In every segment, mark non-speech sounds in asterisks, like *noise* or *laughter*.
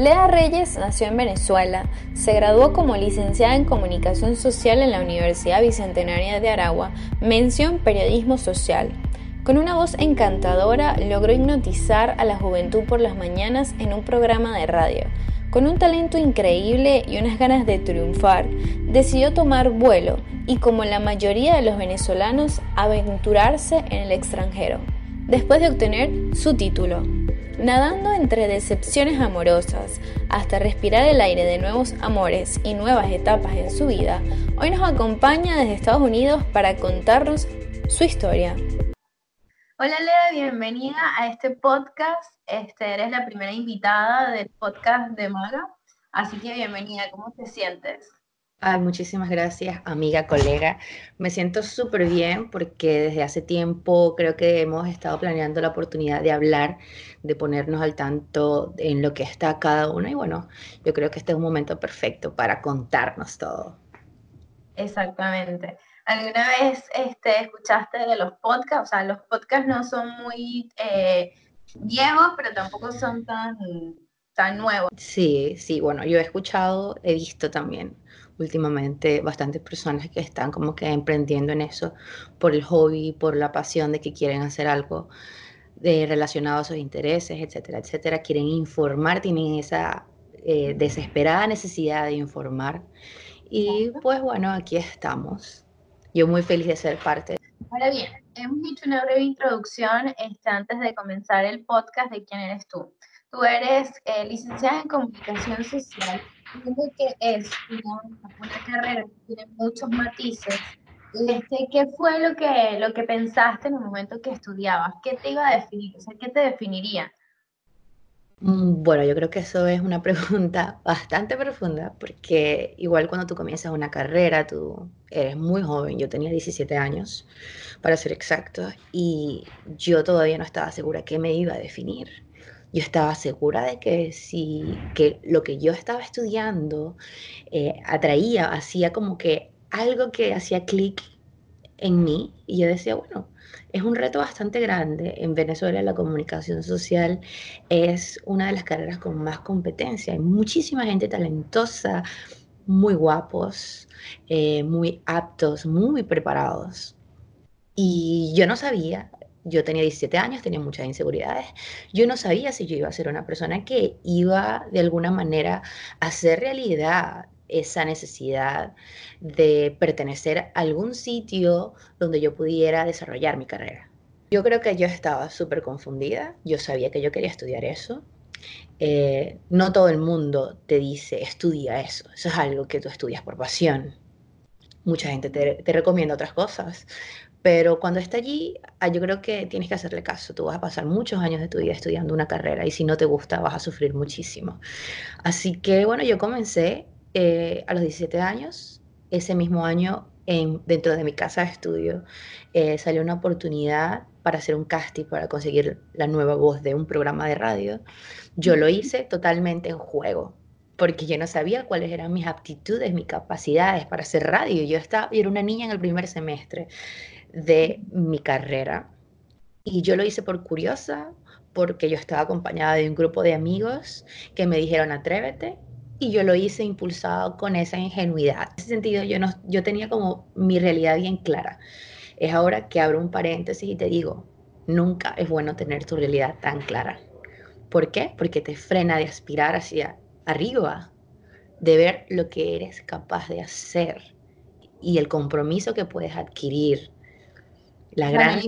Lea Reyes nació en Venezuela, se graduó como licenciada en Comunicación Social en la Universidad Bicentenaria de Aragua, mención Periodismo Social. Con una voz encantadora logró hipnotizar a la juventud por las mañanas en un programa de radio. Con un talento increíble y unas ganas de triunfar, decidió tomar vuelo y, como la mayoría de los venezolanos, aventurarse en el extranjero, después de obtener su título. Nadando entre decepciones amorosas hasta respirar el aire de nuevos amores y nuevas etapas en su vida, hoy nos acompaña desde Estados Unidos para contarnos su historia. Hola Lea, bienvenida a este podcast. Este, eres la primera invitada del podcast de Maga, así que bienvenida, ¿cómo te sientes? Ay, muchísimas gracias, amiga, colega. Me siento súper bien porque desde hace tiempo creo que hemos estado planeando la oportunidad de hablar, de ponernos al tanto en lo que está cada uno y bueno, yo creo que este es un momento perfecto para contarnos todo. Exactamente. ¿Alguna vez este, escuchaste de los podcasts? O sea, los podcasts no son muy eh, viejos, pero tampoco son tan, tan nuevos. Sí, sí, bueno, yo he escuchado, he visto también últimamente bastantes personas que están como que emprendiendo en eso por el hobby, por la pasión de que quieren hacer algo de, relacionado a sus intereses, etcétera, etcétera. Quieren informar, tienen esa eh, desesperada necesidad de informar. Y pues bueno, aquí estamos. Yo muy feliz de ser parte. Ahora bien, hemos hecho una breve introducción este, antes de comenzar el podcast de quién eres tú. Tú eres eh, licenciada en comunicación social que es una, carrera que tiene muchos matices, este, ¿qué fue lo que, lo que pensaste en el momento que estudiabas? ¿Qué te iba a definir? O sea, ¿qué te definiría? Mm, bueno, yo creo que eso es una *laughs* pregunta bastante profunda, porque igual cuando tú comienzas una carrera, tú eres muy joven, yo tenía 17 años, para ser exacto, y yo todavía no estaba segura qué me iba a definir yo estaba segura de que si que lo que yo estaba estudiando eh, atraía, hacía como que algo que hacía clic en mí y yo decía, bueno, es un reto bastante grande. En Venezuela la comunicación social es una de las carreras con más competencia. Hay muchísima gente talentosa, muy guapos, eh, muy aptos, muy preparados. Y yo no sabía yo tenía 17 años, tenía muchas inseguridades. Yo no sabía si yo iba a ser una persona que iba de alguna manera a hacer realidad esa necesidad de pertenecer a algún sitio donde yo pudiera desarrollar mi carrera. Yo creo que yo estaba súper confundida, yo sabía que yo quería estudiar eso. Eh, no todo el mundo te dice estudia eso, eso es algo que tú estudias por pasión. Mucha gente te, te recomienda otras cosas, pero cuando está allí, ah, yo creo que tienes que hacerle caso. Tú vas a pasar muchos años de tu vida estudiando una carrera y si no te gusta vas a sufrir muchísimo. Así que bueno, yo comencé eh, a los 17 años. Ese mismo año, en, dentro de mi casa de estudio, eh, salió una oportunidad para hacer un casting para conseguir la nueva voz de un programa de radio. Yo lo hice totalmente en juego porque yo no sabía cuáles eran mis aptitudes, mis capacidades para hacer radio. Yo estaba, yo era una niña en el primer semestre de mi carrera. Y yo lo hice por curiosa, porque yo estaba acompañada de un grupo de amigos que me dijeron atrévete y yo lo hice impulsado con esa ingenuidad. En ese sentido yo, no, yo tenía como mi realidad bien clara. Es ahora que abro un paréntesis y te digo, nunca es bueno tener tu realidad tan clara. ¿Por qué? Porque te frena de aspirar hacia arriba, de ver lo que eres capaz de hacer y el compromiso que puedes adquirir la gran...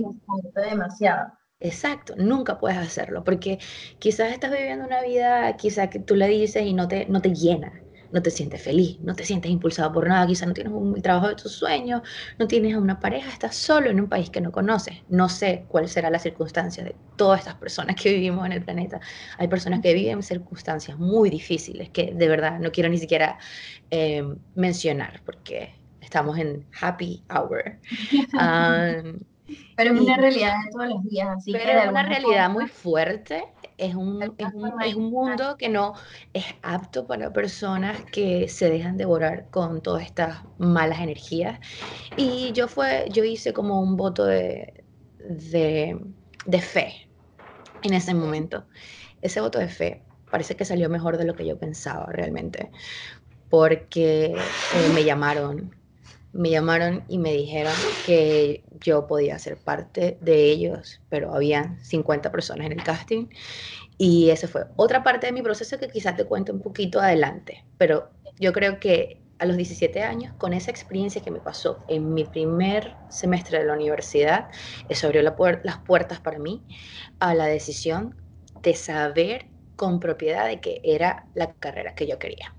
demasiado. Exacto, nunca puedes hacerlo, porque quizás estás viviendo una vida, quizás que tú le dices y no te, no te llena, no te sientes feliz, no te sientes impulsado por nada, quizás no tienes un trabajo de tus sueños, no tienes una pareja, estás solo en un país que no conoces. No sé cuál será la circunstancia de todas estas personas que vivimos en el planeta. Hay personas que viven circunstancias muy difíciles que de verdad no quiero ni siquiera eh, mencionar porque estamos en happy hour. *laughs* Pero es una realidad de todos los días, así pero es una realidad muy fuerte. Es un, es un, es, un, mundo que no es apto para personas que se dejan devorar con todas estas malas energías. Y yo fue, yo hice como un voto de, de, de fe en ese momento. Ese voto de fe parece que salió mejor de lo que yo pensaba realmente, porque eh, me llamaron, me llamaron y me dijeron que yo podía ser parte de ellos, pero había 50 personas en el casting y esa fue otra parte de mi proceso que quizás te cuente un poquito adelante, pero yo creo que a los 17 años, con esa experiencia que me pasó en mi primer semestre de la universidad, eso abrió las puertas para mí a la decisión de saber con propiedad de que era la carrera que yo quería.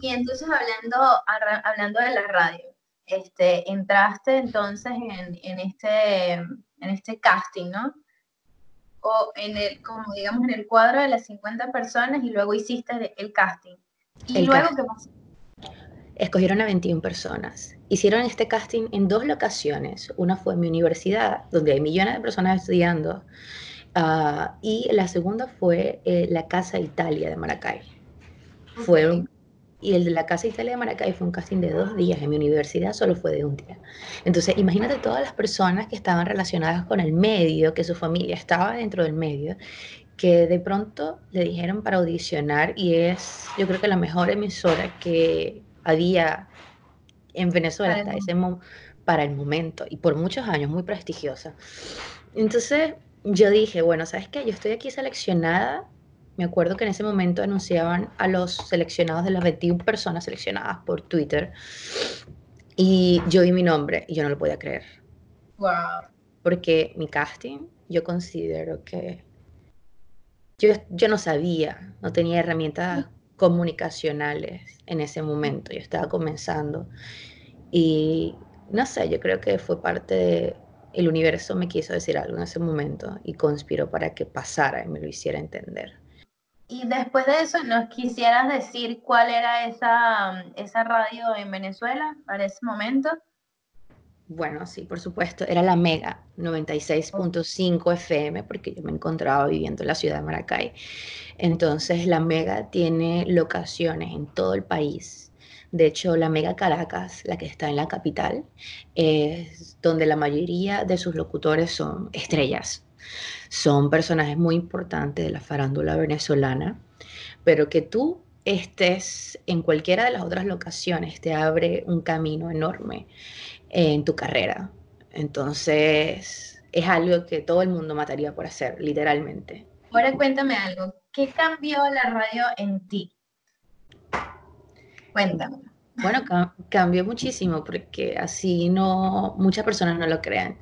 Y entonces hablando, hablando de la radio, este, entraste entonces en, en, este, en este casting, ¿no? O en el, como digamos, en el cuadro de las 50 personas y luego hiciste el casting. ¿Y luego qué pasó? Escogieron a 21 personas. Hicieron este casting en dos locaciones. Una fue en mi universidad, donde hay millones de personas estudiando, uh, y la segunda fue eh, la Casa Italia de Maracay. Fue y el de la Casa Italia de Maracay fue un casting de dos días. En mi universidad solo fue de un día. Entonces, imagínate todas las personas que estaban relacionadas con el medio, que su familia estaba dentro del medio, que de pronto le dijeron para audicionar y es, yo creo que la mejor emisora que, había en Venezuela hasta ese para el momento y por muchos años, muy prestigiosa. Entonces yo dije, bueno, ¿sabes qué? Yo estoy aquí seleccionada. Me acuerdo que en ese momento anunciaban a los seleccionados de las 21 personas seleccionadas por Twitter y yo vi mi nombre y yo no lo podía creer. Wow. Porque mi casting, yo considero que yo, yo no sabía, no tenía herramientas comunicacionales en ese momento. Yo estaba comenzando y no sé, yo creo que fue parte de el universo me quiso decir algo en ese momento y conspiró para que pasara y me lo hiciera entender. Y después de eso, ¿nos quisieras decir cuál era esa, esa radio en Venezuela para ese momento? Bueno, sí, por supuesto, era la Mega 96.5 FM, porque yo me encontraba viviendo en la ciudad de Maracay. Entonces, la Mega tiene locaciones en todo el país. De hecho, la Mega Caracas, la que está en la capital, es donde la mayoría de sus locutores son estrellas. Son personajes muy importantes de la farándula venezolana, pero que tú estés en cualquiera de las otras locaciones te abre un camino enorme en tu carrera. Entonces, es algo que todo el mundo mataría por hacer, literalmente. Ahora cuéntame algo, ¿qué cambió la radio en ti? Cuéntame. Bueno, cambió muchísimo porque así no, muchas personas no lo crean.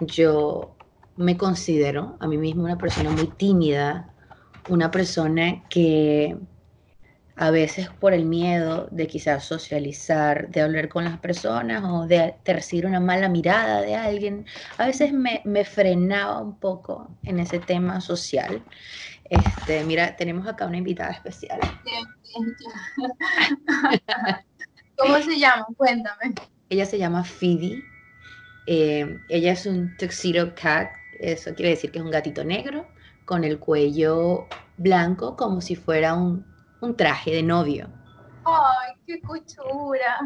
Yo me considero a mí misma una persona muy tímida, una persona que a veces por el miedo de quizás socializar, de hablar con las personas o de, recibir una mala mirada de alguien, a veces me, frenaba un poco en ese tema social. Este, mira, tenemos acá una invitada especial. *laughs* ¿Cómo se llama? Cuéntame. Ella se llama Phoebe. Eh, ella es un tuxedo cat, eso quiere decir que es un gatito negro con el cuello blanco como si fuera un un traje de novio. ¡Ay, qué cuchura!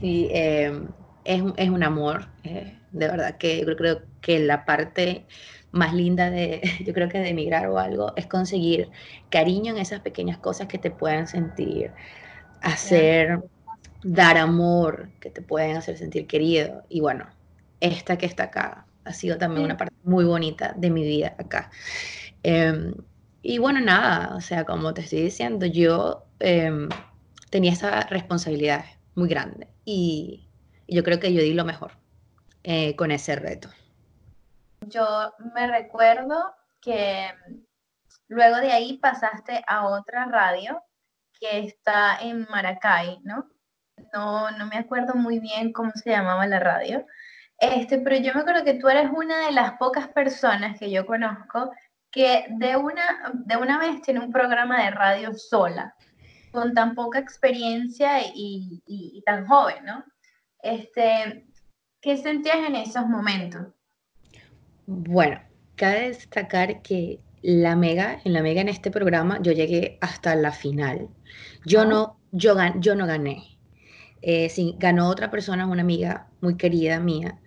Sí, em, es, un amor. Eh, de verdad que yo creo que la parte más linda de, *laughs* yo creo que de emigrar o algo, es conseguir cariño en esas pequeñas cosas que te puedan sentir, hacer, dar amor, que te pueden hacer sentir querido. Y bueno, esta que está acá ha sido también una parte muy bonita de mi vida acá. Em, y bueno, nada, o sea, como te estoy diciendo, yo em, tenía esa responsabilidad muy grande y, yo creo que yo di lo mejor eh, con ese reto. Yo me recuerdo que luego de ahí pasaste a otra radio que está en Maracay, ¿no? No, no me acuerdo muy bien cómo se llamaba la radio. Este, pero yo me acuerdo que tú eres una de las pocas personas que yo conozco que de una, de una vez tiene un programa de radio sola, con tan poca experiencia y, tan joven, ¿no? Este, ¿Qué sentías en esos momentos? Bueno, cabe destacar que la Mega, en la Mega en este programa, yo llegué hasta la final. Yo no, yo, yo no gané. Eh, sí, ganó otra persona, una amiga muy querida mía.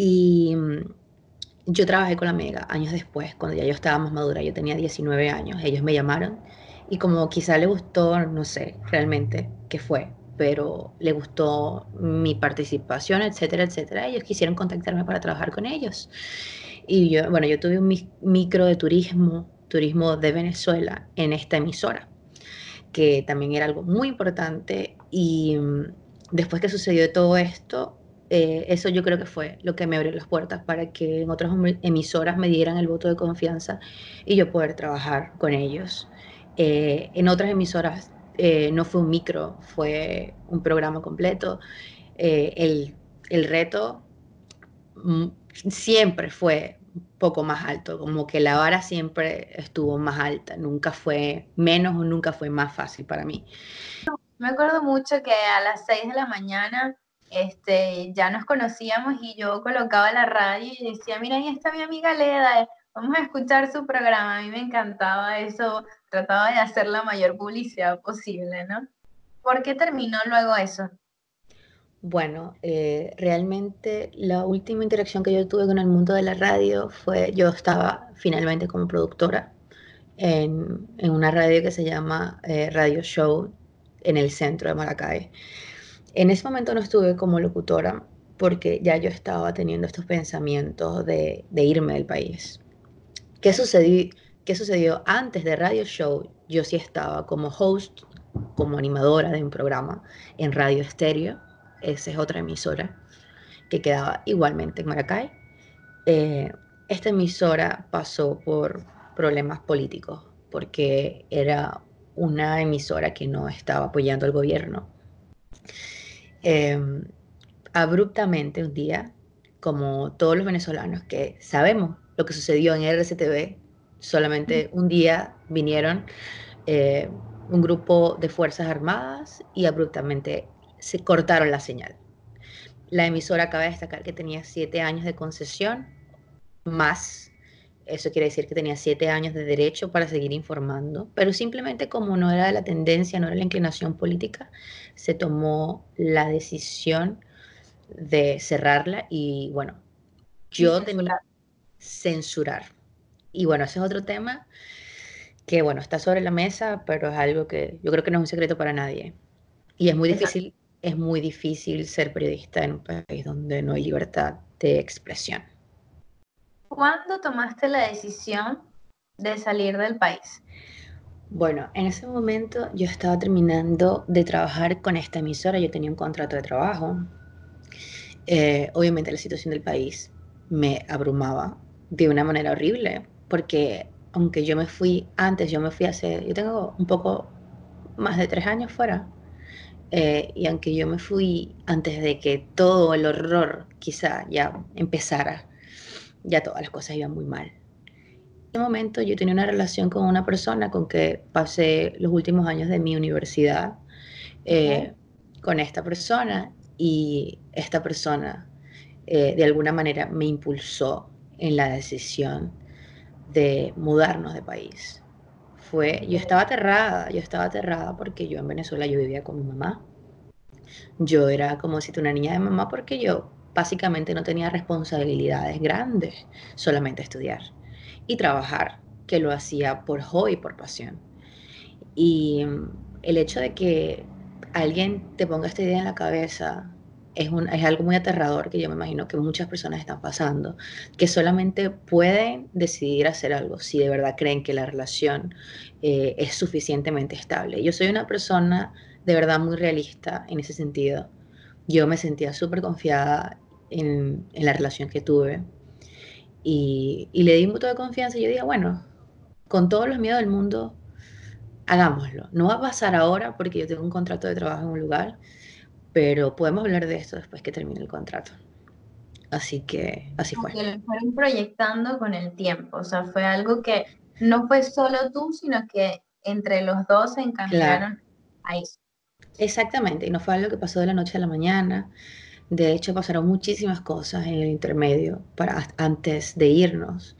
Y yo trabajé con la Mega años después, cuando ya yo estaba más madura, yo tenía 19 años, ellos me llamaron y como quizá le gustó, no sé realmente qué fue, pero le gustó mi participación, etcétera, etcétera, ellos quisieron contactarme para trabajar con ellos. Y yo, bueno, yo tuve un micro de turismo, turismo de Venezuela en esta emisora, que también era algo muy importante y mm, después que sucedió todo esto, eh, eso yo creo que fue lo que me abrió las puertas para que en otras emisoras me dieran el voto de confianza y yo poder trabajar con ellos. Eh, en otras emisoras eh, no fue un micro, fue un programa completo. El, el, reto mm, siempre fue un poco más alto, como que la vara siempre estuvo más alta, nunca fue menos o nunca fue más fácil para mí. Me acuerdo mucho que a las 6 de la mañana este, ya nos conocíamos y yo colocaba la radio y decía, mira, ahí está mi amiga Leda, vamos a escuchar su programa. A mí me encantaba eso, trataba de hacer la mayor publicidad posible, ¿no? ¿Por qué terminó luego eso? Bueno, eh, realmente la última interacción que yo tuve con el mundo de la radio fue, yo estaba finalmente como productora en, una radio que se llama eh, Radio Show en el centro de Maracay. En ese momento no estuve como locutora porque ya yo estaba teniendo estos pensamientos de, irme del país. ¿Qué sucedió, ¿Qué sucedió antes de Radio Show? Yo sí estaba como host, como animadora de un programa en Radio Estéreo, esa es otra emisora que quedaba igualmente en Maracay. Eh, esta emisora pasó por problemas políticos porque era una emisora que no estaba apoyando al gobierno. Em, abruptamente un día, como todos los venezolanos que sabemos lo que sucedió en RCTV, solamente un día vinieron eh, un grupo de Fuerzas Armadas y abruptamente se cortaron la señal. La emisora acaba de destacar que tenía siete años de concesión, más eso quiere decir que tenía siete años de derecho para seguir informando, pero simplemente como no era la tendencia, no era la inclinación política, se tomó la decisión de cerrarla y bueno, yo tenía censurar. Y bueno, ese es otro tema que bueno, está sobre la mesa, pero es algo que yo creo que no es un secreto para nadie. Y es muy difícil, es muy difícil ser periodista en un país donde no hay libertad de expresión. ¿Cuándo tomaste la decisión de salir del país? Bueno, en ese momento yo estaba terminando de trabajar con esta emisora, yo tenía un contrato de trabajo. Eh, obviamente la situación del país me abrumaba de una manera horrible, porque aunque yo me fui antes, yo me fui hace, yo tengo un poco más de tres años fuera, eh, y aunque yo me fui antes de que todo el horror quizá ya empezara, ya todas las cosas iban muy mal. En ese momento yo tenía una relación con una persona con que pasé los últimos años de mi universidad eh, con esta persona y esta persona eh, de alguna manera me impulsó en la decisión de mudarnos de país. Fue, yo estaba aterrada, yo estaba aterrada porque yo en Venezuela yo vivía con mi mamá. Yo era como si una niña de mamá porque yo básicamente no tenía responsabilidades grandes, solamente estudiar y trabajar, que lo hacía por hobby, por pasión. Y el hecho de que alguien te ponga esta idea en la cabeza es, un, es algo muy aterrador que yo me imagino que muchas personas están pasando, que solamente pueden decidir hacer algo si de verdad creen que la relación eh, es suficientemente estable. Yo soy una persona de verdad muy realista en ese sentido. Yo me sentía súper confiada en, la relación que tuve. Y, le di un voto de confianza y yo dije, bueno, con todos los miedos del mundo, hagámoslo. No va a pasar ahora porque yo tengo un contrato de trabajo en un lugar, pero podemos hablar de esto después que termine el contrato. Así que así fue. Que lo fueron proyectando con el tiempo, o sea, fue algo que no fue solo tú, sino que entre los dos se encaminaron a eso. Exactamente, y no fue algo que pasó de la noche a la mañana. De hecho, pasaron muchísimas cosas en el intermedio para, antes de irnos.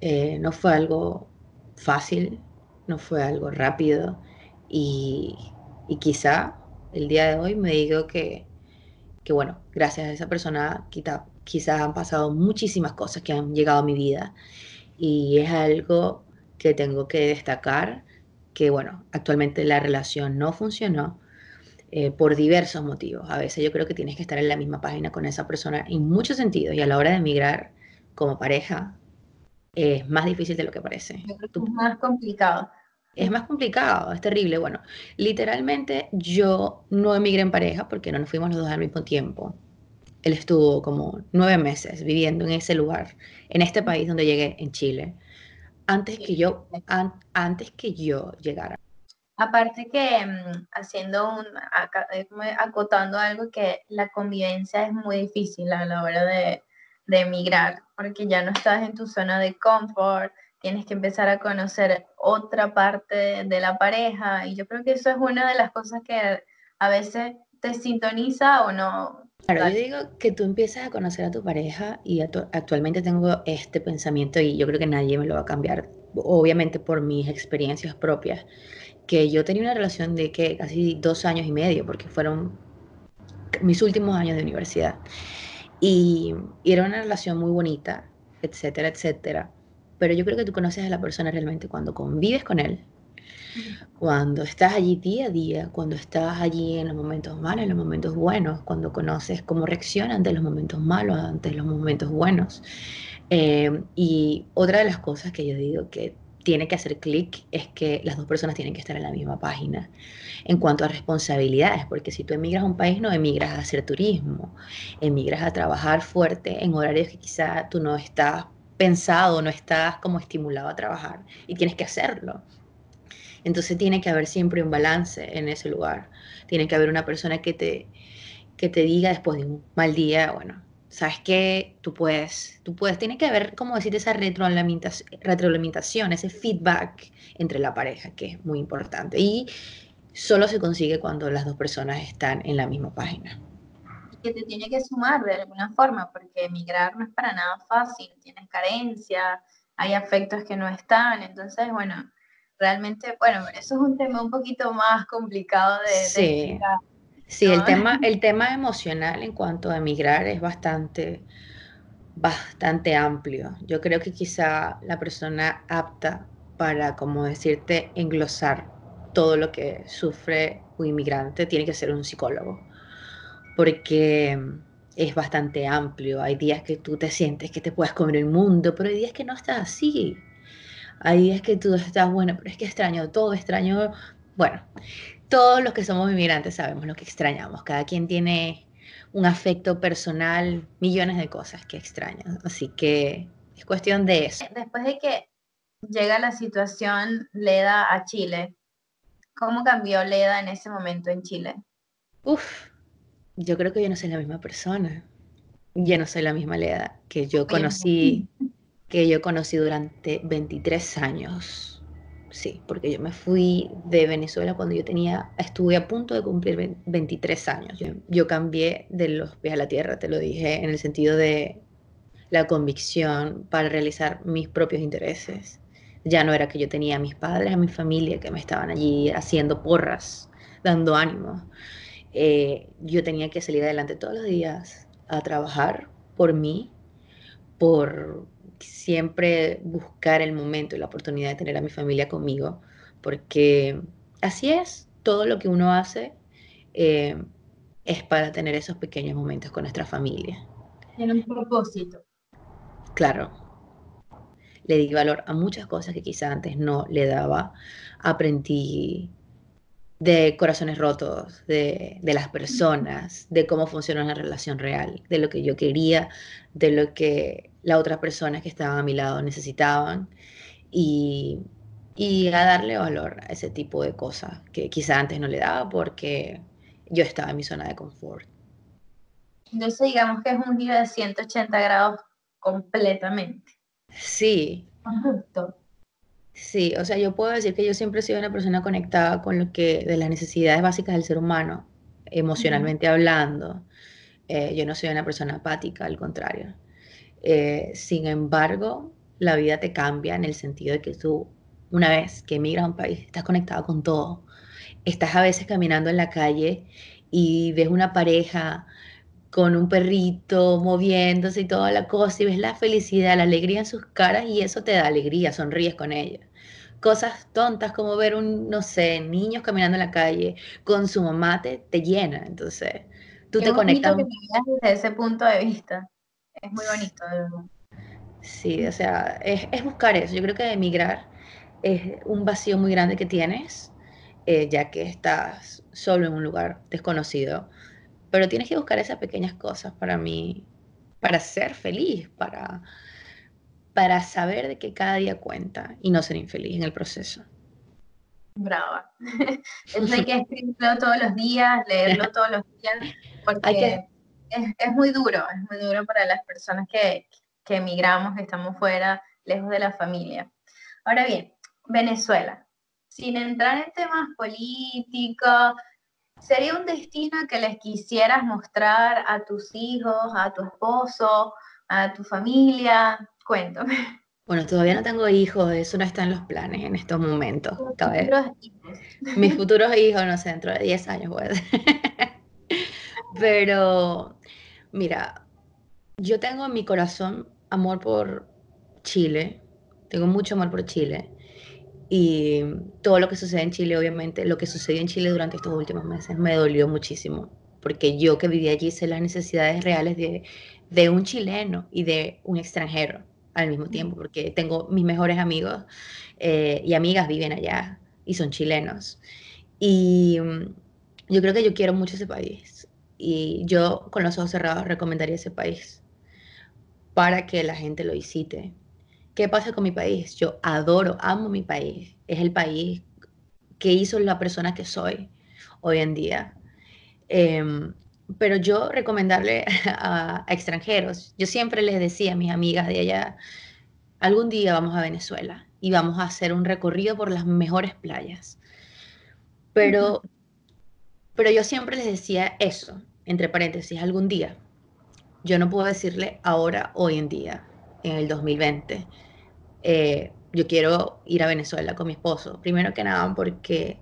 Eh, no fue algo fácil, no fue algo rápido. Y, quizá el día de hoy me digo que, que, bueno, gracias a esa persona quizá quizás han pasado muchísimas cosas que han llegado a mi vida. Y es algo que tengo que destacar, que bueno, actualmente la relación no funcionó eh, por diversos motivos. A veces yo creo que tienes que estar en la misma página con esa persona en muchos sentidos y a la hora de emigrar como pareja es más difícil de lo que parece. es más complicado. Es más complicado, es terrible. Bueno, literalmente yo no emigré en pareja porque no nos fuimos los dos al mismo tiempo. Él estuvo como nueve meses viviendo en ese lugar, en este país donde llegué, en Chile, antes que yo, antes que yo llegara. Aparte que mm, haciendo un, acotando algo que la convivencia es muy difícil a la hora de, de emigrar, porque ya no estás en tu zona de confort, tienes que empezar a conocer otra parte de la pareja y yo creo que eso es una de las cosas que a veces te sintoniza o no. Claro, yo digo que tú empiezas a conocer a tu pareja y actualmente tengo este pensamiento y yo creo que nadie me lo va a cambiar, obviamente por mis experiencias propias, que yo tenía una relación de que casi dos años y medio, porque fueron mis últimos años de universidad. Y, era una relación muy bonita, etcétera, etcétera. Pero yo creo que tú conoces a la persona realmente cuando convives con él, cuando estás allí día a día, cuando estás allí en los momentos malos, en los momentos buenos, cuando conoces cómo reacciona ante los momentos malos, ante los momentos buenos. Eh, y otra de las cosas que yo digo que tiene que hacer clic es que las dos personas tienen que estar en la misma página en cuanto a responsabilidades, porque si tú emigras a un país no emigras a hacer turismo, emigras a trabajar fuerte en horarios que quizá tú no estás pensado, no estás como estimulado a trabajar y tienes que hacerlo. Entonces tiene que haber siempre un balance en ese lugar. Tiene que haber una persona que te, que te diga después de un mal día, bueno, sabes que tú puedes, tú puedes, tiene que haber, como decir, esa retroalimentación, ese feedback entre la pareja, que es muy importante. Y solo se consigue cuando las dos personas están en la misma página. Que te tiene que sumar de alguna forma, porque emigrar no es para nada fácil, tienes carencia, hay afectos que no están, entonces, bueno, realmente, bueno, eso es un tema un poquito más complicado de, sí. Sí, el *laughs* tema, el tema emocional en cuanto a emigrar es bastante, bastante amplio. Yo creo que quizá la persona apta para, como decirte, englosar todo lo que sufre un inmigrante tiene que ser un psicólogo, porque es bastante amplio. Hay días que tú te sientes que te puedes comer el mundo, pero hay días que no estás así. Hay días que tú estás, bueno, pero es que extraño todo, extraño, bueno, todos los que somos inmigrantes sabemos lo que extrañamos. Cada quien tiene un afecto personal, millones de cosas que extrañan. Así que es cuestión de eso. Después de que llega la situación Leda a Chile, ¿cómo cambió Leda en ese momento en Chile? Uf, yo creo que yo no soy la misma persona. Yo no soy la misma Leda que yo conocí, que yo conocí durante 23 años sí, porque yo me fui de Venezuela cuando yo tenía, estuve a punto de cumplir 23 años. Yo, cambié de los pies a la tierra, te lo dije, en el sentido de la convicción para realizar mis propios intereses. Ya no era que yo tenía a mis padres, a mi familia que me estaban allí haciendo porras, dando ánimo. Eh, yo tenía que salir adelante todos los días a trabajar por mí, por, siempre buscar el momento y la oportunidad de tener a mi familia conmigo, porque así es, todo lo que uno hace eh, es para tener esos pequeños momentos con nuestra familia. Tiene un propósito. Claro. Le di valor a muchas cosas que quizá antes no le daba. Aprendí de corazones rotos, de, de, las personas, de cómo funciona una relación real, de lo que yo quería, de lo que las otras personas que estaban a mi lado necesitaban y, y a darle valor a ese tipo de cosas que quizá antes no le daba porque yo estaba en mi zona de confort. Entonces digamos que es un giro de 180 grados completamente. Sí. Justo. Sí, o sea, yo puedo decir que yo siempre he sido una persona conectada con lo que, de las necesidades básicas del ser humano, emocionalmente hablando. Eh, yo no soy una persona apática, al contrario. Eh, sin embargo, la vida te cambia en el sentido de que tú, una vez que emigras a un país, estás conectado con todo. Estás a veces caminando en la calle y ves una pareja con un perrito moviéndose y toda la cosa y ves la felicidad, la alegría en sus caras y eso te da alegría, sonríes con ellos. Cosas tontas como ver un, no sé, niños caminando en la calle con su mamá te, te llena, entonces tú te conectas. desde ese punto de vista. Es muy bonito, de verdad. Sí, o sea, es, es buscar eso. Yo creo que emigrar es un vacío muy grande que tienes, eh, ya que estás solo en un lugar desconocido. Pero tienes que buscar esas pequeñas cosas para mí, para ser feliz, para, para saber de que cada día cuenta y no ser infeliz en el proceso. Brava. *laughs* Eso hay que escribirlo todos los días, leerlo *laughs* todos los días, porque es, es, muy duro, es muy duro para las personas que, que emigramos, que estamos fuera, lejos de la familia. Ahora bien, Venezuela. Sin entrar en temas políticos, ¿sería un destino que les quisieras mostrar a tus hijos, a tu esposo, a tu familia? Cuéntame. Bueno, todavía no tengo hijos, eso no está en los planes en estos momentos. *laughs* Mis futuros hijos, no sé, dentro de 10 años, pues. *laughs* Pero, mira, yo tengo en mi corazón amor por Chile, tengo mucho amor por Chile y todo lo que sucede en Chile, obviamente, lo que sucedió en Chile durante estos últimos meses me dolió muchísimo, porque yo que viví allí sé las necesidades reales de, de un chileno y de un extranjero al mismo tiempo, porque tengo mis mejores amigos eh, y amigas viven allá y son chilenos. Y mm, yo creo que yo quiero mucho ese país y yo con los ojos cerrados recomendaría ese país para que la gente lo visite, ¿Qué pasa con mi país? Yo adoro, amo mi país. Es el país que hizo la persona que soy hoy en día. Em, pero yo recomendarle *laughs* a, extranjeros, yo siempre les decía a mis amigas de allá, algún día vamos a Venezuela y vamos a hacer un recorrido por las mejores playas. Pero, pero yo siempre les decía eso, entre paréntesis, algún día. Yo no puedo decirle ahora, hoy en día, en el 2020 eh, yo quiero ir a Venezuela con mi esposo. Primero que nada porque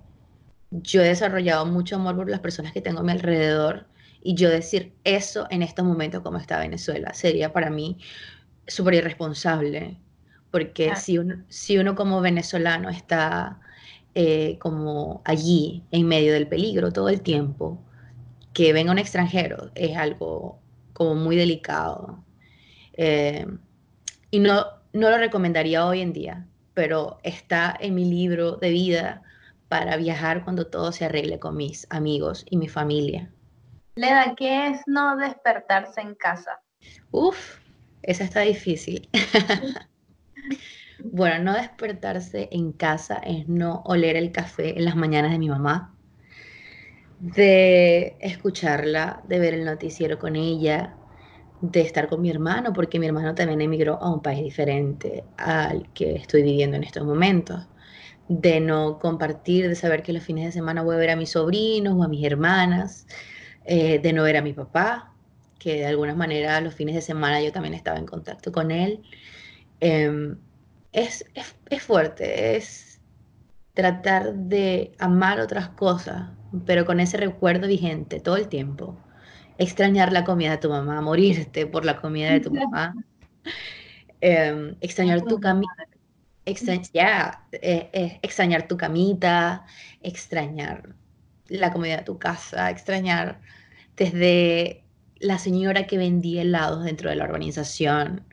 yo he desarrollado mucho amor por las personas que tengo a mi alrededor y yo decir eso en estos momentos como está Venezuela sería para mí súper irresponsable porque si, uno, si uno como venezolano está eh, como allí en medio del peligro todo el tiempo, que venga un extranjero es algo como muy delicado. Eh, y no, no lo recomendaría hoy en día, pero está en mi libro de vida para viajar cuando todo se arregle con mis amigos y mi familia. Leda, ¿qué es no despertarse en casa? Uf, esa está difícil. *laughs* bueno, no despertarse en casa es no oler el café en las mañanas de mi mamá, de escucharla, de ver el noticiero con ella, de estar con mi hermano, porque mi hermano también emigró a un país diferente al que estoy viviendo en estos momentos, de no compartir, de saber que los fines de semana voy a ver a mis sobrinos o a mis hermanas, eh, de no ver a mi papá, que de alguna manera los fines de semana yo también estaba en contacto con él. Em, es, es, es fuerte, es tratar de amar otras cosas, pero con ese recuerdo vigente todo el tiempo extrañar la comida de tu mamá, morirte por la comida de tu *laughs* mamá, em, extrañar tu camita, eh, eh, extrañar tu camita, extrañar la comida de tu casa, extrañar desde la señora que vendía helados dentro de la urbanización.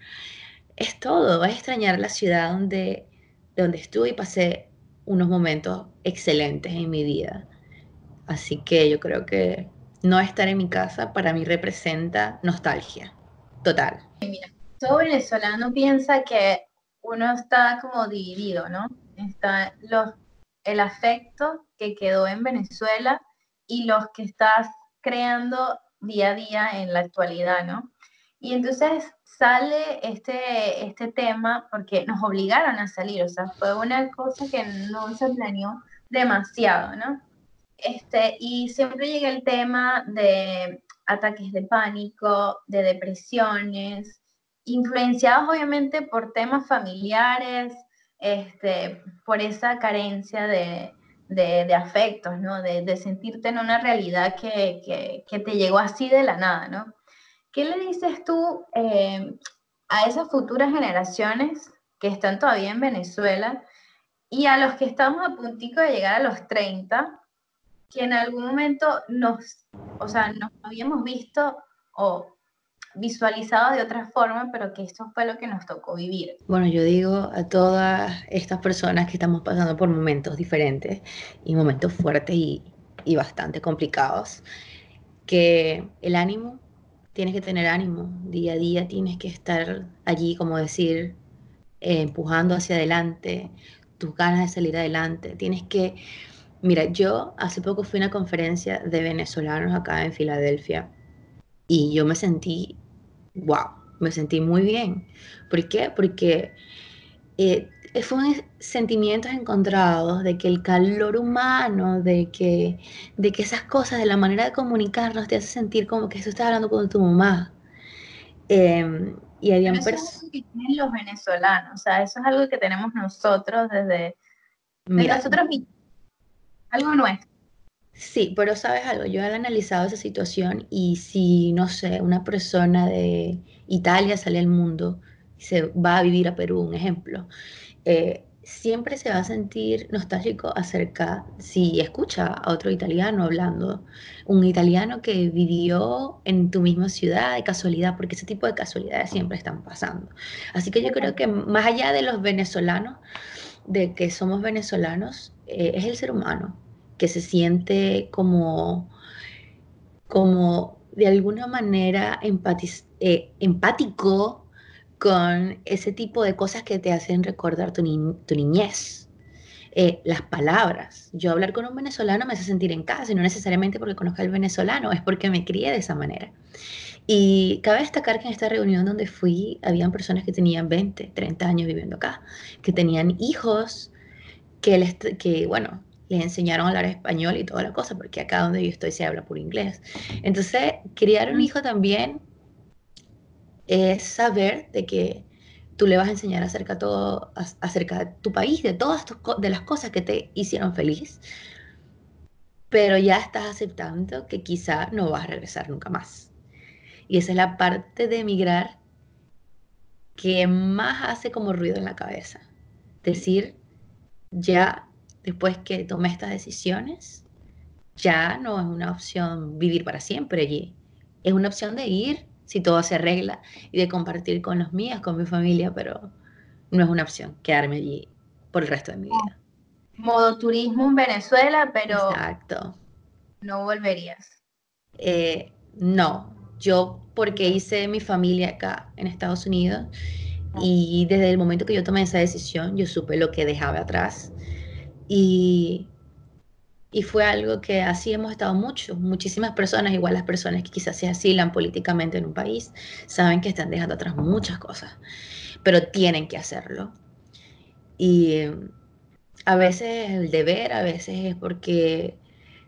Es todo, vas a extrañar la ciudad donde, donde estuve y pasé unos momentos excelentes en mi vida. Así que yo creo que no estar en mi casa para mí representa nostalgia, total. Mira, todo venezolano piensa que uno está como dividido, ¿no? Está los, el afecto que quedó en Venezuela y los que estás creando día a día en la actualidad, ¿no? Y entonces sale este, este tema porque nos obligaron a salir, o sea, fue una cosa que no se planeó demasiado, ¿no? Este, y siempre llega el tema de ataques de pánico, de depresiones, influenciados obviamente por temas familiares, este, por esa carencia de, de, afectos, ¿no? De, de, sentirte en una realidad que, que, que, te llegó así de la nada, ¿no? ¿qué le dices tú eh, a esas futuras generaciones que están todavía en Venezuela y a los que estamos a puntito de llegar a los 30, que en algún momento nos, o sea, nos habíamos visto o visualizado de otra forma, pero que esto fue lo que nos tocó vivir. Bueno, yo digo a todas estas personas que estamos pasando por momentos diferentes y momentos fuertes y, y bastante complicados, que el ánimo, tienes que tener ánimo, día a día tienes que estar allí, como decir, eh, empujando hacia adelante, tus ganas de salir adelante, tienes que... Mira, yo hace poco fui a una conferencia de venezolanos acá en Filadelfia y yo me sentí, wow, me sentí muy bien. ¿Por qué? Porque eh, fueron sentimientos encontrados de que el calor humano, de que, de que esas cosas, de la manera de comunicarnos, te hace sentir como que tú estás hablando con tu mamá. Em, y habían personas... que tienen los venezolanos, o sea, eso es algo que tenemos nosotros desde, Mira, nosotros algo nuestro. Sí, pero sabes algo, yo he analizado esa situación y si, no sé, una persona de Italia sale al mundo y se va a vivir a Perú, un ejemplo, eh, siempre se va a sentir nostálgico acerca, si escucha a otro italiano hablando, un italiano que vivió en tu misma ciudad de casualidad, porque ese tipo de casualidades siempre están pasando. Así que yo creo que más allá de los venezolanos, de que somos venezolanos, eh, es el ser humano que se siente como, como de alguna manera eh, empático con ese tipo de cosas que te hacen recordar tu, niñez. Eh, las palabras. Yo hablar con un venezolano me hace sentir en casa y no necesariamente porque conozca al venezolano, es porque me crié de esa manera. Y cabe destacar que en esta reunión donde fui, habían personas que tenían 20, 30 años viviendo acá, que tenían hijos, que, les, que bueno, les enseñaron a hablar español y toda la cosa, porque acá donde yo estoy se habla por inglés. Entonces, criar un hijo también es saber de que tú le vas a enseñar acerca, todo, acerca de tu país, de todas de las cosas que te hicieron feliz, pero ya estás aceptando que quizá no vas a regresar nunca más. Y esa es la parte de emigrar que más hace como ruido en la cabeza. Decir, ya después que tomé estas decisiones, ya no es una opción vivir para siempre allí. Es una opción de ir si todo se arregla y de compartir con los míos, con mi familia, pero no es una opción quedarme allí por el resto de mi vida. Modo turismo en Venezuela, pero Exacto. no volverías. Eh, no, yo porque hice mi familia acá en Estados Unidos y desde el momento que yo tomé esa decisión, yo supe lo que dejaba atrás y fue algo que así hemos estado mucho. Muchísimas personas, igual las personas que quizás se asilan políticamente en un país, saben que están dejando atrás muchas cosas, pero tienen que hacerlo. Y a veces el deber, a veces es porque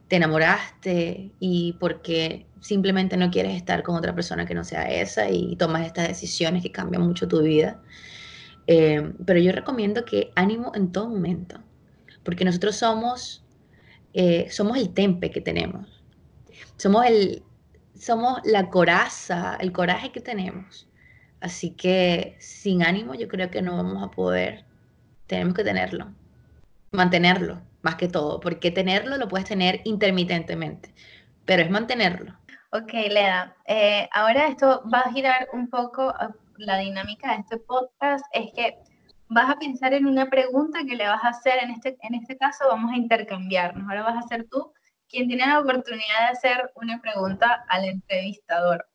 te enamoraste y porque simplemente no quieres estar con otra persona que no sea esa y tomas estas decisiones que cambian mucho tu vida. Eh, pero yo recomiendo que ánimo en todo momento, porque nosotros somos eh, somos el tempe que tenemos. Somos, el, somos la coraza, el coraje que tenemos. Así que sin ánimo yo creo que no vamos a poder. Tenemos que tenerlo, mantenerlo más que todo, porque tenerlo lo puedes tener intermitentemente, pero es mantenerlo. Ok, Leda, eh, ahora esto va a girar un poco la dinámica de este podcast, es que vas a pensar en una pregunta que le vas a hacer, en este, en este caso vamos a intercambiarnos, ahora vas a ser tú quien tiene la oportunidad de hacer una pregunta al entrevistador.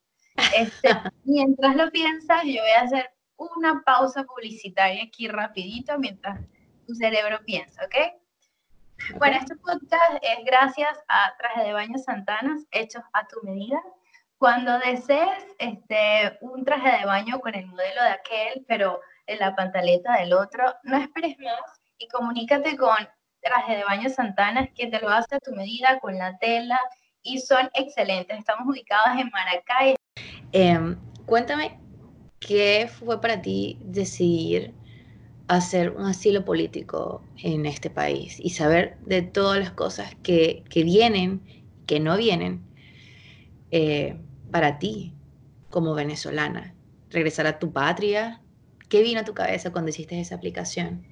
Este, *laughs* mientras lo piensas, yo voy a hacer una pausa publicitaria aquí rapidito mientras tu cerebro piensa, ¿ok? Bueno, este podcast es gracias a Traje de Baño Santanas, hechos a tu medida. Cuando desees este, un traje de baño con el modelo de aquel, pero en la pantaleta del otro. No esperes más y comunícate con Traje de Baño Santana, que te lo hace a tu medida con la tela y son excelentes. Estamos ubicados en Maracay. Em, cuéntame, ¿qué fue para ti decidir hacer un asilo político en este país y saber de todas las cosas que, que vienen, que no vienen eh, para ti? como venezolana? ¿Regresar a tu patria? ¿Qué vino a tu cabeza cuando hiciste esa aplicación?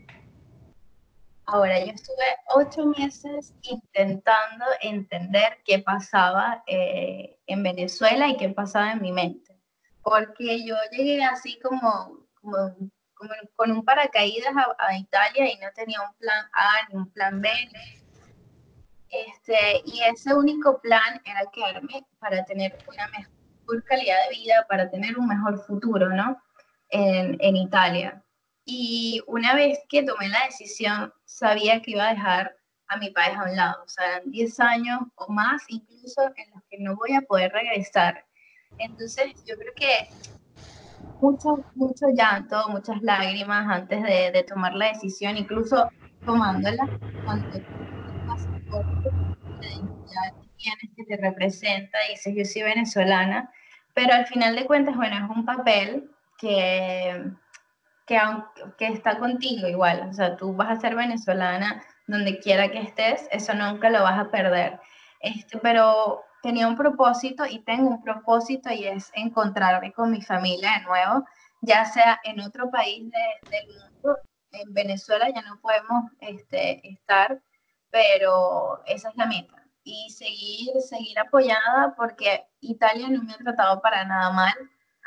Ahora, yo estuve ocho meses intentando entender qué pasaba eh, en Venezuela y qué pasaba en mi mente. Porque yo llegué así como, como, con un paracaídas a, Italia y no tenía un plan A ni un plan B. Este, y ese único plan era quedarme para tener una mejor calidad de vida, para tener un mejor futuro, ¿no? En, en Italia. Y una vez que tomé la decisión, sabía que iba a dejar a mi país a un lado. O sea, 10 años o más incluso en los que no voy a poder regresar. Entonces, yo creo que mucho, mucho llanto, muchas lágrimas antes de, de tomar la decisión, incluso tomándola cuando tienes que te representa, dices yo soy venezolana, pero al final de cuentas, bueno, es un papel que que, que está contigo igual, o sea, tú vas a ser venezolana donde quiera que estés, eso nunca lo vas a perder. Este, pero tenía un propósito y tengo un propósito y es encontrarme con mi familia de nuevo, ya sea en otro país del mundo, en Venezuela ya no podemos este, estar, pero esa es la meta. Y seguir, seguir apoyada porque Italia no me ha tratado para nada mal,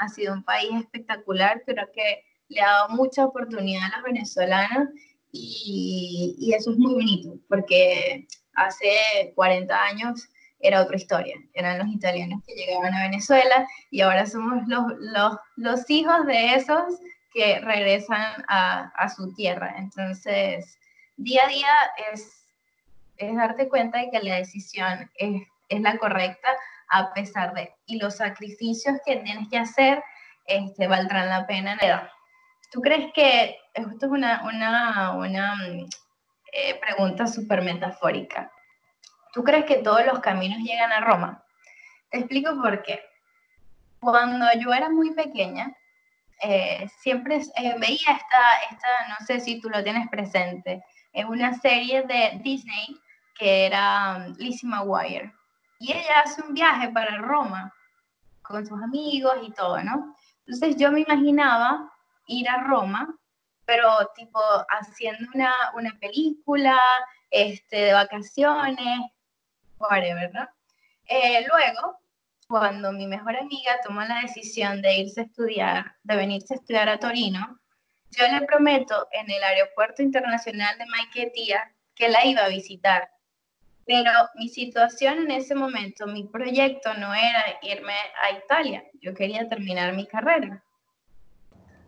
ha sido un país espectacular, creo que le ha dado mucha oportunidad a las venezolanas y, y, eso es muy bonito, porque hace 40 años era otra historia, eran los italianos que llegaban a Venezuela y ahora somos los, los, los hijos de esos que regresan a, a, su tierra. Entonces, día a día es, es darte cuenta de que la decisión es, es la correcta a pesar de, y los sacrificios que tienes que hacer este, valdrán la pena en edad. ¿Tú crees que, esto es una, una, una eh, pregunta súper metafórica, ¿tú crees que todos los caminos llegan a Roma? Te explico por qué. Cuando yo era muy pequeña, eh, siempre eh, veía esta, esta, no sé si tú lo tienes presente, en una serie de Disney que era um, Lizzie McGuire. Y ella hace un viaje para Roma con sus amigos y todo, ¿no? Entonces yo me imaginaba ir a Roma, pero tipo haciendo una, una película, este, de vacaciones, whatever, ¿no? Eh, luego, cuando mi mejor amiga tomó la decisión de irse a estudiar, de venirse a estudiar a Torino, yo le prometo en el aeropuerto internacional de Maiquetía que la iba a visitar. Pero mi situación en ese momento, mi proyecto no era irme a Italia, yo quería terminar mi carrera.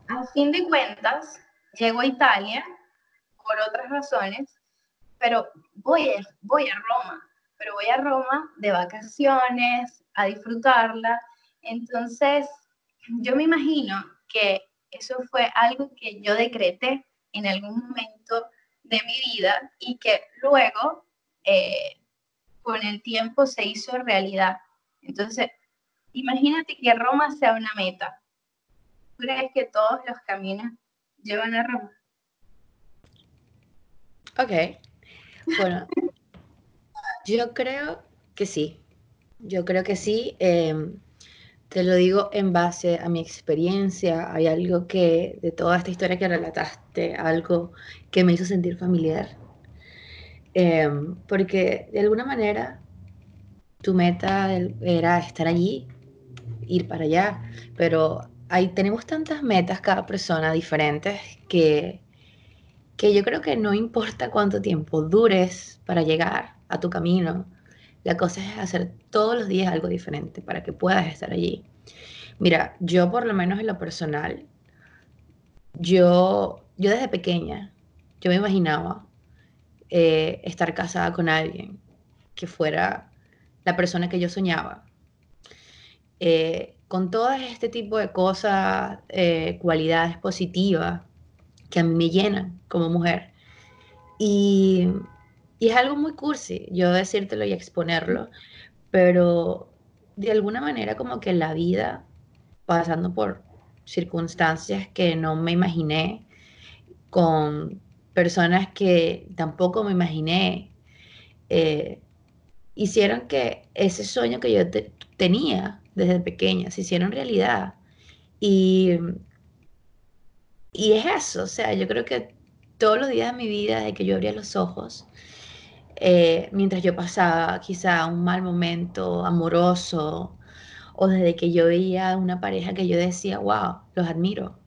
A fin de cuentas, llego a Italia por otras razones, pero voy a, voy a Roma, pero voy a Roma de vacaciones, a disfrutarla. Entonces, yo me imagino que eso fue algo que yo decreté en algún momento de mi vida y que luego, eh, con el tiempo, se hizo realidad. Entonces, imagínate que Roma sea una meta crees que todos los caminos llevan a Roma? Ok. Bueno, *laughs* yo creo que sí. Yo creo que sí. Em, te lo digo en base a mi experiencia. Hay algo que, de toda esta historia que relataste, algo que me hizo sentir familiar. Em, porque de alguna manera tu meta era estar allí, ir para allá, pero tenemos tantas metas cada persona diferentes que, que yo creo que no importa cuánto tiempo dures para llegar a tu camino, la cosa es hacer todos los días algo diferente para que puedas estar allí. Mira, yo por lo menos en lo personal, yo, yo desde pequeña, yo me imaginaba eh, estar casada con alguien que fuera la persona que yo soñaba. Eh, con todo este tipo de cosas, eh, cualidades positivas que a mí me llenan como mujer. Y, es algo muy cursi yo decírtelo y exponerlo, pero de alguna manera como que la vida, pasando por circunstancias que no me imaginé, con personas que tampoco me imaginé, eh, hicieron que ese sueño que yo tenía desde pequeña se hicieron realidad. Y, y es eso, o sea, yo creo que todos los días de mi vida, de que yo abría los ojos, eh, mientras yo pasaba quizá un mal momento amoroso, o desde que yo veía una pareja que yo decía, wow, los admiro.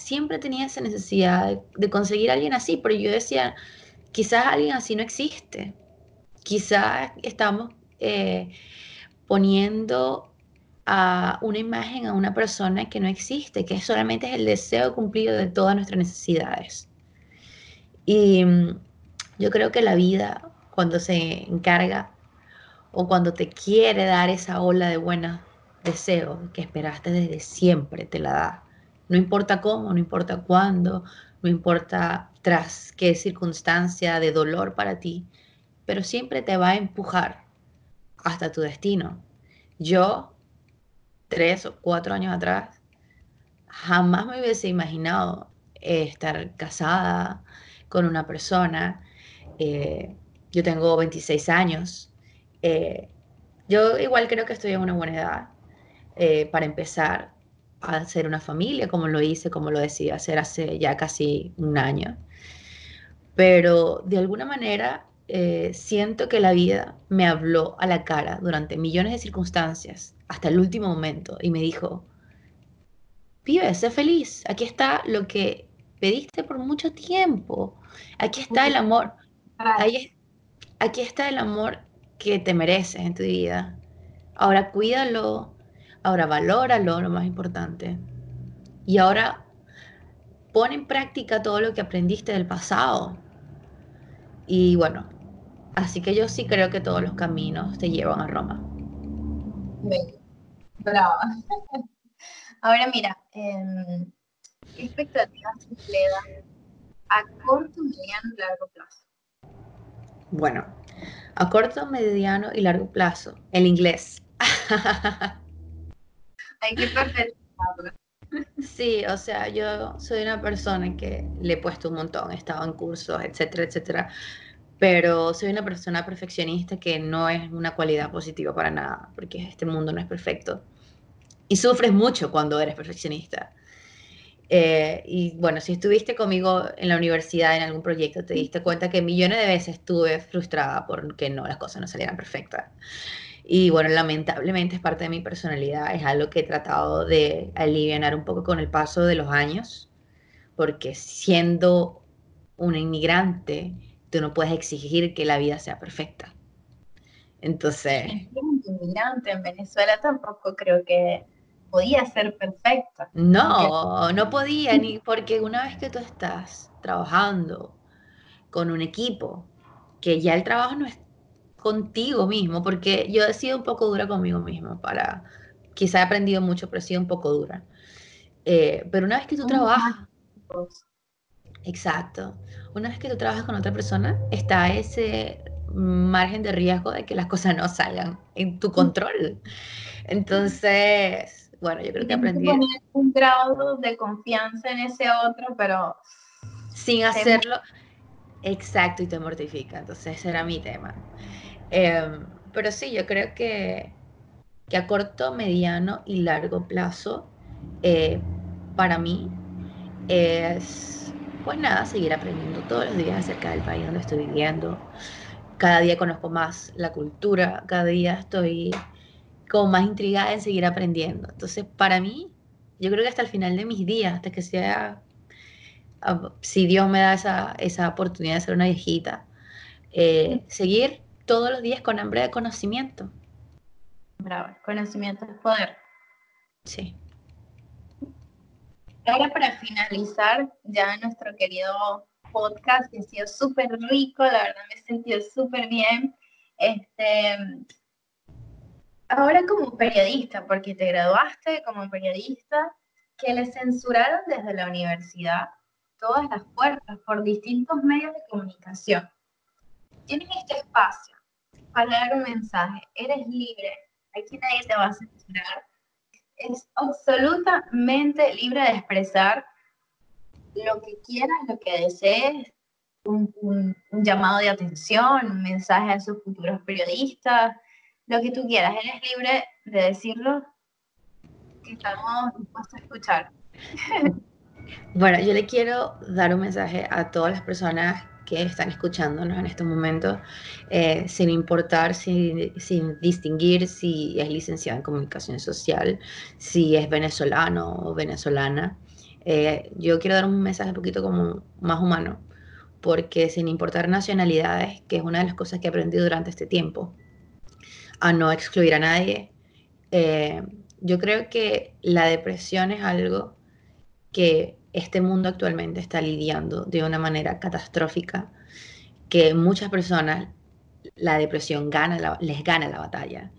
Siempre tenía esa necesidad de, conseguir a alguien así, pero yo decía, quizás alguien así no existe. Quizás estamos eh, poniendo a una imagen a una persona que no existe, que solamente es el deseo cumplido de todas nuestras necesidades. Y mm, yo creo que la vida, cuando se encarga o cuando te quiere dar esa ola de buenos deseos que esperaste desde siempre, te la da. No importa cómo, no importa cuándo, no importa tras qué circunstancia de dolor para ti, pero siempre te va a empujar hasta tu destino. Yo, tres o cuatro años atrás, jamás me hubiese imaginado estar casada con una persona. Eh, yo tengo 26 años. Eh, yo igual creo que estoy en una buena edad eh, para empezar hacer una familia, como lo hice, como lo decidí hacer hace ya casi un año. Pero de alguna manera eh, siento que la vida me habló a la cara durante millones de circunstancias, hasta el último momento, y me dijo, pibe, sé feliz, aquí está lo que pediste por mucho tiempo, aquí está el amor, aquí está el amor que te mereces en tu vida. Ahora cuídalo, ahora valóralo, lo más importante. Y ahora pon en práctica todo lo que aprendiste del pasado. Y bueno, Así que yo sí creo que todos los caminos te llevan a Roma. Brava. *laughs* Ahora mira, em, ¿qué expectativas le a corto, mediano y largo plazo? Bueno, a corto, mediano y largo plazo, el inglés. *laughs* Hay que perfeccionarlo. Sí, o sea, yo soy una persona que le he puesto un montón, he estado en cursos, etcétera, etcétera pero soy una persona perfeccionista que no es una cualidad positiva para nada, porque este mundo no es perfecto. Y sufres mucho cuando eres perfeccionista. Eh, y bueno, si estuviste conmigo en la universidad en algún proyecto, te diste cuenta que millones de veces estuve frustrada porque no, las cosas no salieran perfectas. Y bueno, lamentablemente es parte de mi personalidad, es algo que he tratado de aliviar un poco con el paso de los años, porque siendo una inmigrante, tú no puedes exigir que la vida sea perfecta. Entonces... inmigrante en Venezuela tampoco creo que podía ser perfecta. No, no podía, ni porque una vez que tú estás trabajando con un equipo, que ya el trabajo no es contigo mismo, porque yo he sido un poco dura conmigo mismo para, quizá he aprendido mucho, pero he sido un poco dura. Eh, pero una vez que tú trabajas, Exacto. Una vez que tú trabajas con otra persona, está ese margen de riesgo de que las cosas no salgan en tu control. Entonces, bueno, yo creo que aprendí. un grado de confianza en ese otro, pero. Sin hacerlo. Exacto, y te mortifica. Entonces, ese era mi tema. Em, pero sí, yo creo que, que a corto, mediano y largo plazo, eh, para mí, es pues nada, seguir aprendiendo todos los días acerca del país donde estoy viviendo. Cada día conozco más la cultura, cada día estoy como más intrigada en seguir aprendiendo. Entonces, para mí, yo creo que hasta el final de mis días, hasta que sea, ah, si Dios me da esa, esa oportunidad de ser una viejita, eh, seguir todos los días con hambre de conocimiento. Bravo, conocimiento es poder. Sí. Ahora para finalizar ya nuestro querido podcast, que ha sido súper rico, la verdad me he sentido súper bien. Este, ahora como periodista, porque te graduaste como periodista, que le censuraron desde la universidad todas las puertas por distintos medios de comunicación. Tienes este espacio para dar un mensaje, eres libre, aquí nadie te va a censurar, es absolutamente libre de expresar lo que quieras, lo que desees, un, llamado de atención, un mensaje a sus futuros periodistas, lo que tú quieras, eres libre de decirlo, que estamos dispuestos a escuchar. *laughs* Bueno, yo le quiero dar un mensaje a todas las personas que están escuchándonos en este momento, eh, sin importar, sin, distinguir si es licenciado en comunicación social, si es venezolano o venezolana. Eh, yo quiero dar un mensaje un poquito como más humano, porque sin importar nacionalidades, que es una de las cosas que he aprendido durante este tiempo, a no excluir a nadie, eh, yo creo que la depresión es algo que este mundo actualmente está lidiando de una manera catastrófica, que muchas personas la depresión gana les gana la batalla.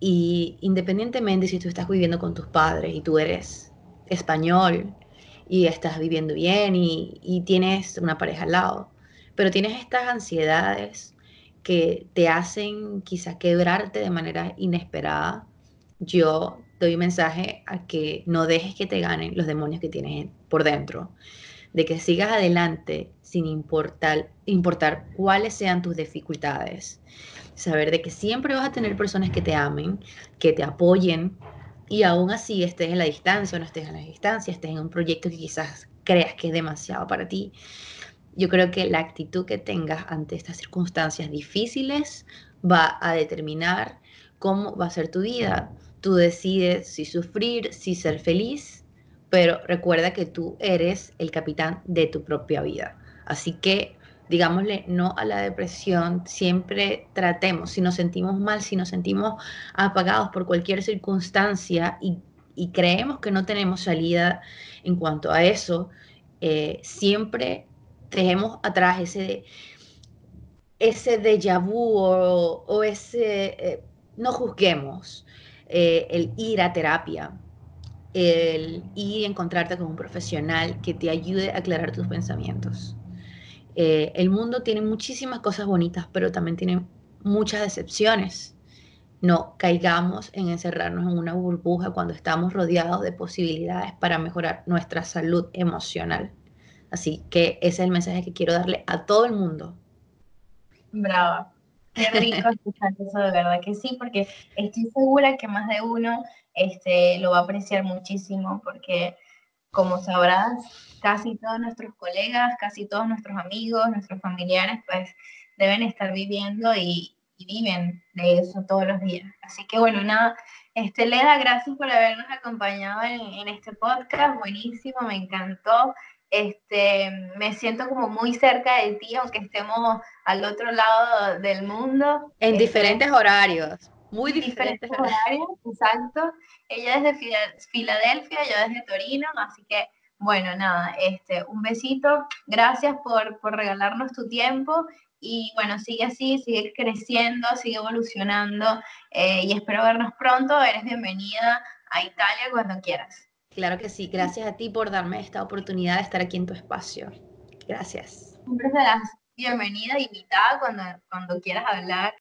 Y independientemente si tú estás viviendo con tus padres y tú eres español y estás viviendo bien y, y tienes una pareja al lado, pero tienes estas ansiedades que te hacen quizás quebrarte de manera inesperada, yo doy un mensaje a que no dejes que te ganen los demonios que tienes por dentro, de que sigas adelante sin importar, importar cuáles sean tus dificultades. Saber de que siempre vas a tener personas que te amen, que te apoyen y aún así estés en la distancia o no estés en la distancia, estés en un proyecto que quizás creas que es demasiado para ti. Yo creo que la actitud que tengas ante estas circunstancias difíciles va a determinar cómo va a ser tu vida. Tú decides si sufrir, si ser feliz, pero recuerda que tú eres el capitán de tu propia vida. Así que, digámosle, no a la depresión, siempre tratemos, si nos sentimos mal, si nos sentimos apagados por cualquier circunstancia y, creemos que no tenemos salida en cuanto a eso, eh, siempre dejemos atrás ese, ese déjà vu o, ese, eh, no juzguemos. Eh, el ir a terapia, el ir y encontrarte con un profesional que te ayude a aclarar tus pensamientos. Eh, el mundo tiene muchísimas cosas bonitas, pero también tiene muchas decepciones. No caigamos en encerrarnos en una burbuja cuando estamos rodeados de posibilidades para mejorar nuestra salud emocional. Así que ese es el mensaje que quiero darle a todo el mundo. Brava. Qué rico escuchar eso, de verdad que sí, porque estoy segura que más de uno este, lo va a apreciar muchísimo, porque como sabrás, casi todos nuestros colegas, casi todos nuestros amigos, nuestros familiares, pues deben estar viviendo y, viven de eso todos los días. Así que bueno, nada, este, Leda, gracias por habernos acompañado en, en este podcast, buenísimo, me encantó este, me siento como muy cerca de ti, aunque estemos al otro lado del mundo. En este, diferentes horarios, muy diferentes, horarios. Exacto. Ella es de Filadelfia, yo desde Torino, así que, bueno, nada, este, un besito, gracias por, por regalarnos tu tiempo y bueno, sigue así, sigue creciendo, sigue evolucionando eh, y espero vernos pronto. Eres bienvenida a Italia cuando quieras. Claro que sí, gracias a ti por darme esta oportunidad de estar aquí en tu espacio. Gracias. Siempre serás bienvenida, invitada cuando, cuando quieras hablar.